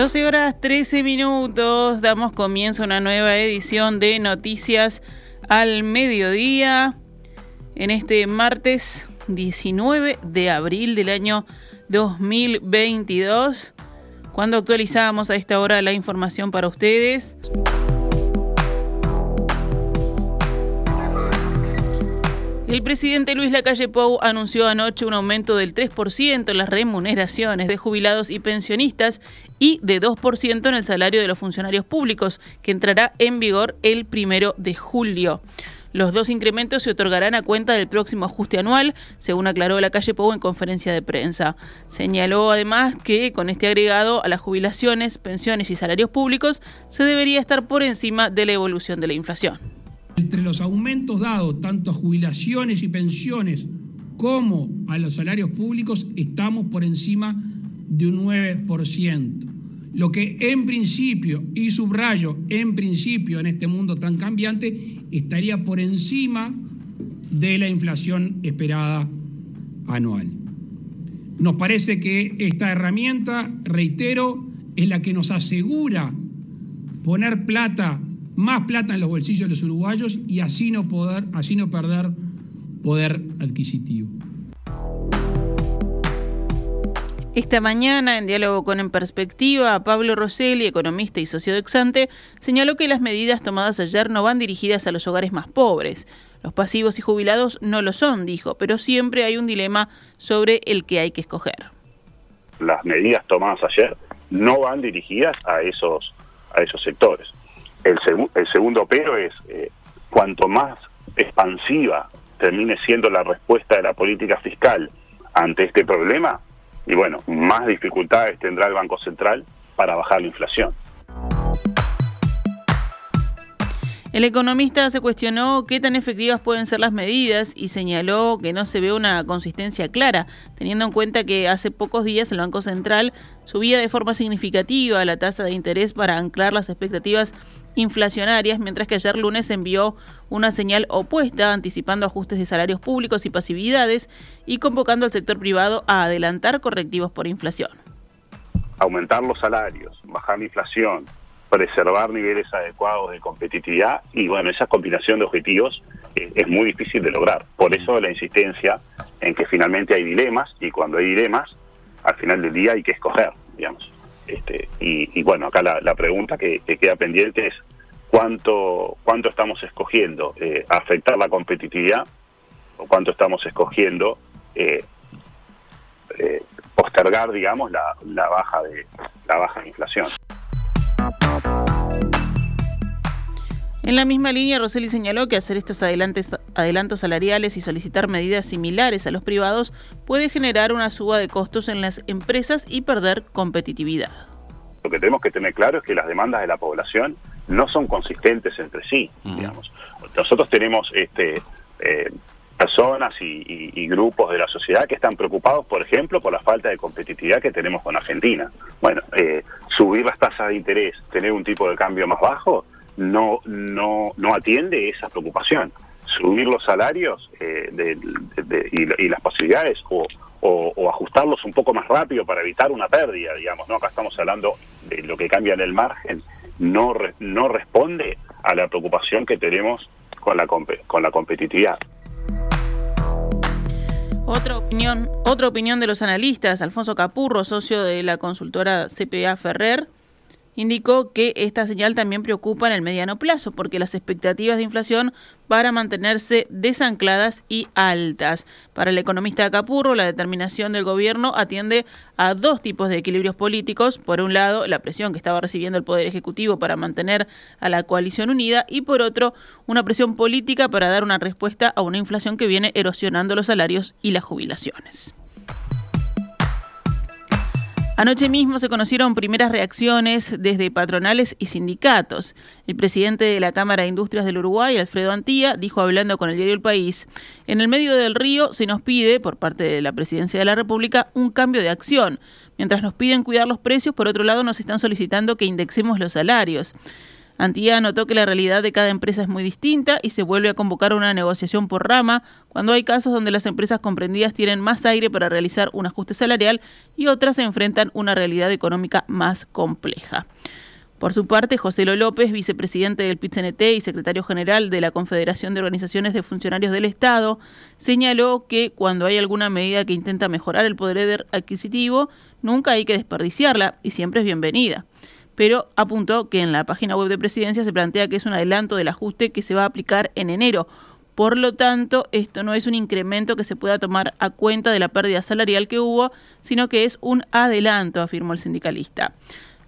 12 horas 13 minutos, damos comienzo a una nueva edición de Noticias al Mediodía en este martes 19 de abril del año 2022, cuando actualizamos a esta hora la información para ustedes. El presidente Luis Lacalle Pou anunció anoche un aumento del 3% en las remuneraciones de jubilados y pensionistas y de 2% en el salario de los funcionarios públicos, que entrará en vigor el primero de julio. Los dos incrementos se otorgarán a cuenta del próximo ajuste anual, según aclaró la calle Pou en conferencia de prensa. Señaló además que con este agregado a las jubilaciones, pensiones y salarios públicos se debería estar por encima de la evolución de la inflación. Entre los aumentos dados tanto a jubilaciones y pensiones como a los salarios públicos estamos por encima de un 9%. Lo que en principio, y subrayo, en principio en este mundo tan cambiante, estaría por encima de la inflación esperada anual. Nos parece que esta herramienta, reitero, es la que nos asegura poner plata más plata en los bolsillos de los uruguayos y así no, poder, así no perder poder adquisitivo. Esta mañana, en diálogo con En Perspectiva, Pablo Rosselli, economista y socio de Exante, señaló que las medidas tomadas ayer no van dirigidas a los hogares más pobres. Los pasivos y jubilados no lo son, dijo, pero siempre hay un dilema sobre el que hay que escoger. Las medidas tomadas ayer no van dirigidas a esos, a esos sectores. El, segundo pero es, eh, cuanto más expansiva termine siendo la respuesta de la política fiscal ante este problema, y bueno, más dificultades tendrá el Banco Central para bajar la inflación. El economista se cuestionó qué tan efectivas pueden ser las medidas y señaló que no se ve una consistencia clara, teniendo en cuenta que hace pocos días el Banco Central subía de forma significativa la tasa de interés para anclar las expectativas inflacionarias, mientras que ayer lunes envió una señal opuesta, anticipando ajustes de salarios públicos y pasividades y convocando al sector privado a adelantar correctivos por inflación. Aumentar los salarios, bajar la inflación, preservar niveles adecuados de competitividad y bueno, esa combinación de objetivos es, muy difícil de lograr. Por eso la insistencia en que finalmente hay dilemas y cuando hay dilemas, al final del día hay que escoger, digamos. Este, y, bueno, acá la, pregunta que, queda pendiente es cuánto, cuánto estamos escogiendo eh, afectar la competitividad o cuánto estamos escogiendo eh, eh, postergar, digamos, la, la baja de la baja de inflación. En la misma línea, Roseli señaló que hacer estos adelantos salariales y solicitar medidas similares a los privados puede generar una suba de costos en las empresas y perder competitividad. Lo que tenemos que tener claro es que las demandas de la población no son consistentes entre sí, digamos. Nosotros tenemos este, eh, personas y, grupos de la sociedad que están preocupados, por ejemplo, por la falta de competitividad que tenemos con Argentina. Bueno, eh, subir las tasas de interés, tener un tipo de cambio más bajo, no, no, no atiende esa preocupación. Subir los salarios eh, y, las posibilidades o, ajustarlos un poco más rápido para evitar una pérdida, digamos, ¿no? Acá estamos hablando de lo que cambia en el margen, no, no responde a la preocupación que tenemos con la, con la competitividad. Otra opinión, otra opinión de los analistas, Alfonso Capurro, socio de la consultora CPA Ferrer, indicó que esta señal también preocupa en el mediano plazo porque las expectativas de inflación van a mantenerse desancladas y altas. Para el economista Capurro, la determinación del gobierno atiende a dos tipos de equilibrios políticos. Por un lado, la presión que estaba recibiendo el Poder Ejecutivo para mantener a la coalición unida y por otro, una presión política para dar una respuesta a una inflación que viene erosionando los salarios y las jubilaciones. Anoche mismo se conocieron primeras reacciones desde patronales y sindicatos. El presidente de la Cámara de Industrias del Uruguay, Alfredo Antía, dijo hablando con el diario El País, en el medio del río se nos pide, por parte de la Presidencia de la República, un cambio de acción. Mientras nos piden cuidar los precios, por otro lado nos están solicitando que indexemos los salarios. Antía notó que la realidad de cada empresa es muy distinta y se vuelve a convocar una negociación por rama cuando hay casos donde las empresas comprendidas tienen más aire para realizar un ajuste salarial y otras se enfrentan una realidad económica más compleja. Por su parte, José López, vicepresidente del PITCNT y secretario general de la Confederación de Organizaciones de Funcionarios del Estado, señaló que cuando hay alguna medida que intenta mejorar el poder adquisitivo, nunca hay que desperdiciarla y siempre es bienvenida pero apuntó que en la página web de Presidencia se plantea que es un adelanto del ajuste que se va a aplicar en enero. Por lo tanto, esto no es un incremento que se pueda tomar a cuenta de la pérdida salarial que hubo, sino que es un adelanto, afirmó el sindicalista.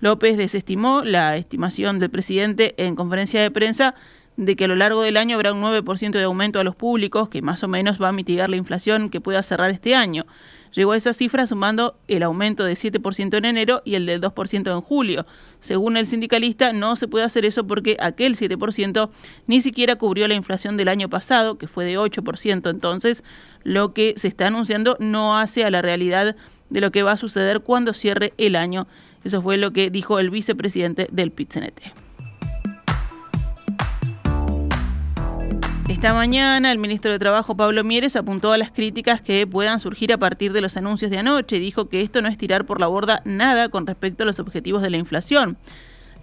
López desestimó la estimación del presidente en conferencia de prensa de que a lo largo del año habrá un 9% de aumento a los públicos, que más o menos va a mitigar la inflación que pueda cerrar este año. Llegó a esa cifra sumando el aumento de 7% en enero y el del 2% en julio. Según el sindicalista, no se puede hacer eso porque aquel 7% ni siquiera cubrió la inflación del año pasado, que fue de 8%. Entonces, lo que se está anunciando no hace a la realidad de lo que va a suceder cuando cierre el año. Eso fue lo que dijo el vicepresidente del PITCNT. Esta mañana el ministro de Trabajo Pablo Mieres apuntó a las críticas que puedan surgir a partir de los anuncios de anoche y dijo que esto no es tirar por la borda nada con respecto a los objetivos de la inflación.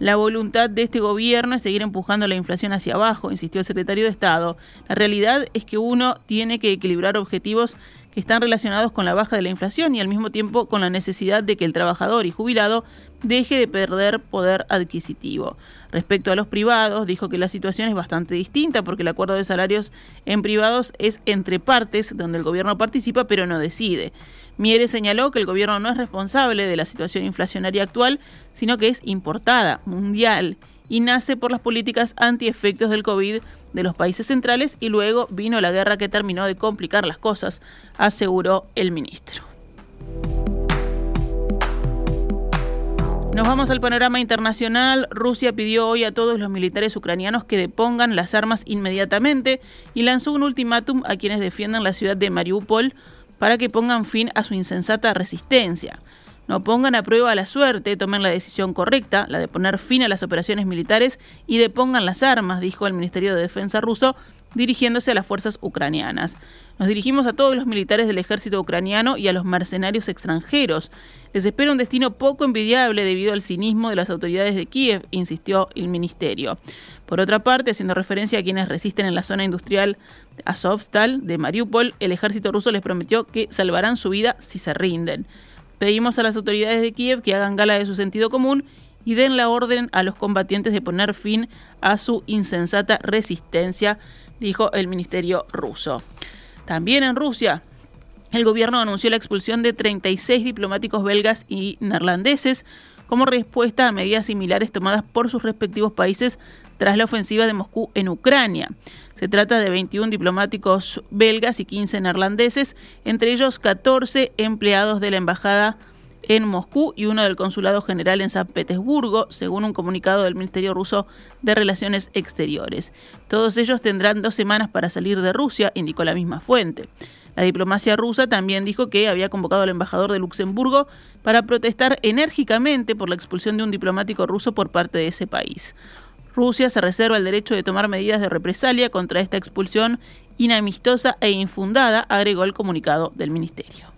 La voluntad de este gobierno es seguir empujando la inflación hacia abajo, insistió el secretario de Estado. La realidad es que uno tiene que equilibrar objetivos que están relacionados con la baja de la inflación y al mismo tiempo con la necesidad de que el trabajador y jubilado deje de perder poder adquisitivo. Respecto a los privados, dijo que la situación es bastante distinta porque el acuerdo de salarios en privados es entre partes, donde el gobierno participa pero no decide. Mieres señaló que el gobierno no es responsable de la situación inflacionaria actual, sino que es importada, mundial, y nace por las políticas anti-efectos del COVID de los países centrales y luego vino la guerra que terminó de complicar las cosas, aseguró el ministro. Nos vamos al panorama internacional. Rusia pidió hoy a todos los militares ucranianos que depongan las armas inmediatamente y lanzó un ultimátum a quienes defiendan la ciudad de Mariupol para que pongan fin a su insensata resistencia. No pongan a prueba la suerte, tomen la decisión correcta, la de poner fin a las operaciones militares y depongan las armas, dijo el Ministerio de Defensa ruso, dirigiéndose a las fuerzas ucranianas. Nos dirigimos a todos los militares del ejército ucraniano y a los mercenarios extranjeros. Les espera un destino poco envidiable debido al cinismo de las autoridades de Kiev, insistió el ministerio. Por otra parte, haciendo referencia a quienes resisten en la zona industrial Azovstal de Mariupol, el ejército ruso les prometió que salvarán su vida si se rinden. Pedimos a las autoridades de Kiev que hagan gala de su sentido común y den la orden a los combatientes de poner fin a su insensata resistencia, dijo el ministerio ruso. También en Rusia, el gobierno anunció la expulsión de 36 diplomáticos belgas y neerlandeses como respuesta a medidas similares tomadas por sus respectivos países tras la ofensiva de Moscú en Ucrania. Se trata de 21 diplomáticos belgas y 15 neerlandeses, entre ellos 14 empleados de la embajada en Moscú y uno del Consulado General en San Petersburgo, según un comunicado del Ministerio ruso de Relaciones Exteriores. Todos ellos tendrán dos semanas para salir de Rusia, indicó la misma fuente. La diplomacia rusa también dijo que había convocado al embajador de Luxemburgo para protestar enérgicamente por la expulsión de un diplomático ruso por parte de ese país. Rusia se reserva el derecho de tomar medidas de represalia contra esta expulsión inamistosa e infundada, agregó el comunicado del ministerio.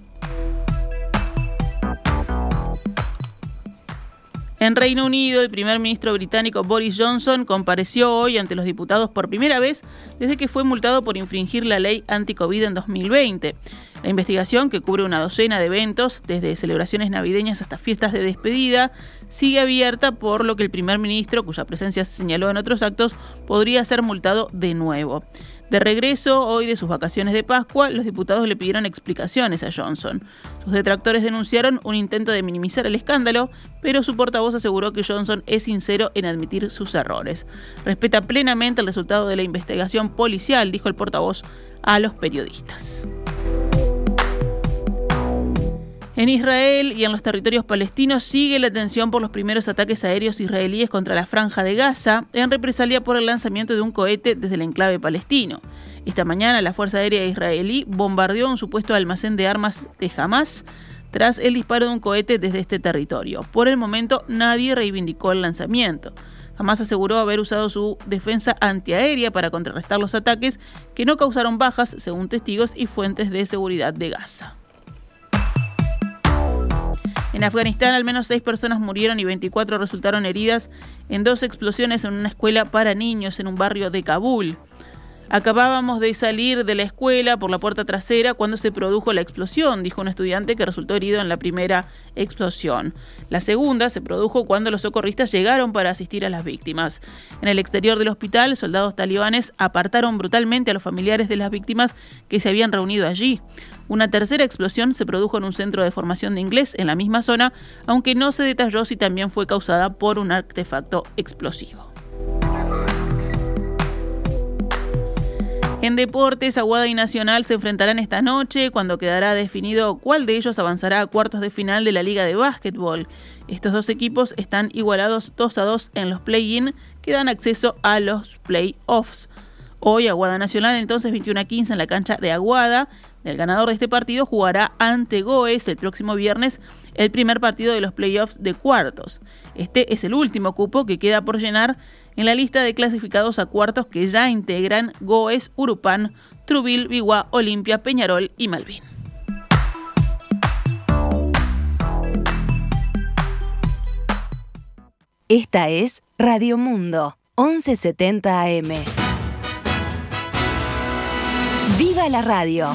En Reino Unido, el primer ministro británico Boris Johnson compareció hoy ante los diputados por primera vez desde que fue multado por infringir la ley anti-COVID en 2020. La investigación, que cubre una docena de eventos, desde celebraciones navideñas hasta fiestas de despedida, sigue abierta por lo que el primer ministro, cuya presencia se señaló en otros actos, podría ser multado de nuevo. De regreso hoy de sus vacaciones de Pascua, los diputados le pidieron explicaciones a Johnson. Sus detractores denunciaron un intento de minimizar el escándalo, pero su portavoz aseguró que Johnson es sincero en admitir sus errores. Respeta plenamente el resultado de la investigación policial, dijo el portavoz a los periodistas. En Israel y en los territorios palestinos sigue la tensión por los primeros ataques aéreos israelíes contra la franja de Gaza en represalia por el lanzamiento de un cohete desde el enclave palestino. Esta mañana la Fuerza Aérea israelí bombardeó un supuesto almacén de armas de Hamas tras el disparo de un cohete desde este territorio. Por el momento nadie reivindicó el lanzamiento. Jamás aseguró haber usado su defensa antiaérea para contrarrestar los ataques que no causaron bajas, según testigos y fuentes de seguridad de Gaza. En Afganistán, al menos seis personas murieron y 24 resultaron heridas en dos explosiones en una escuela para niños en un barrio de Kabul. Acabábamos de salir de la escuela por la puerta trasera cuando se produjo la explosión, dijo un estudiante que resultó herido en la primera explosión. La segunda se produjo cuando los socorristas llegaron para asistir a las víctimas. En el exterior del hospital, soldados talibanes apartaron brutalmente a los familiares de las víctimas que se habían reunido allí. Una tercera explosión se produjo en un centro de formación de inglés en la misma zona, aunque no se detalló si también fue causada por un artefacto explosivo. En deportes, Aguada y Nacional se enfrentarán esta noche cuando quedará definido cuál de ellos avanzará a cuartos de final de la Liga de Básquetbol. Estos dos equipos están igualados 2 a 2 en los play-in que dan acceso a los play-offs. Hoy Aguada Nacional entonces 21 a 15 en la cancha de Aguada. El ganador de este partido jugará ante Goes el próximo viernes el primer partido de los playoffs de cuartos. Este es el último cupo que queda por llenar en la lista de clasificados a cuartos que ya integran Goes, Urupán, Trubil, Biguá, Olimpia, Peñarol y Malvin. Esta es Radio Mundo, 1170 AM. ¡Viva la radio!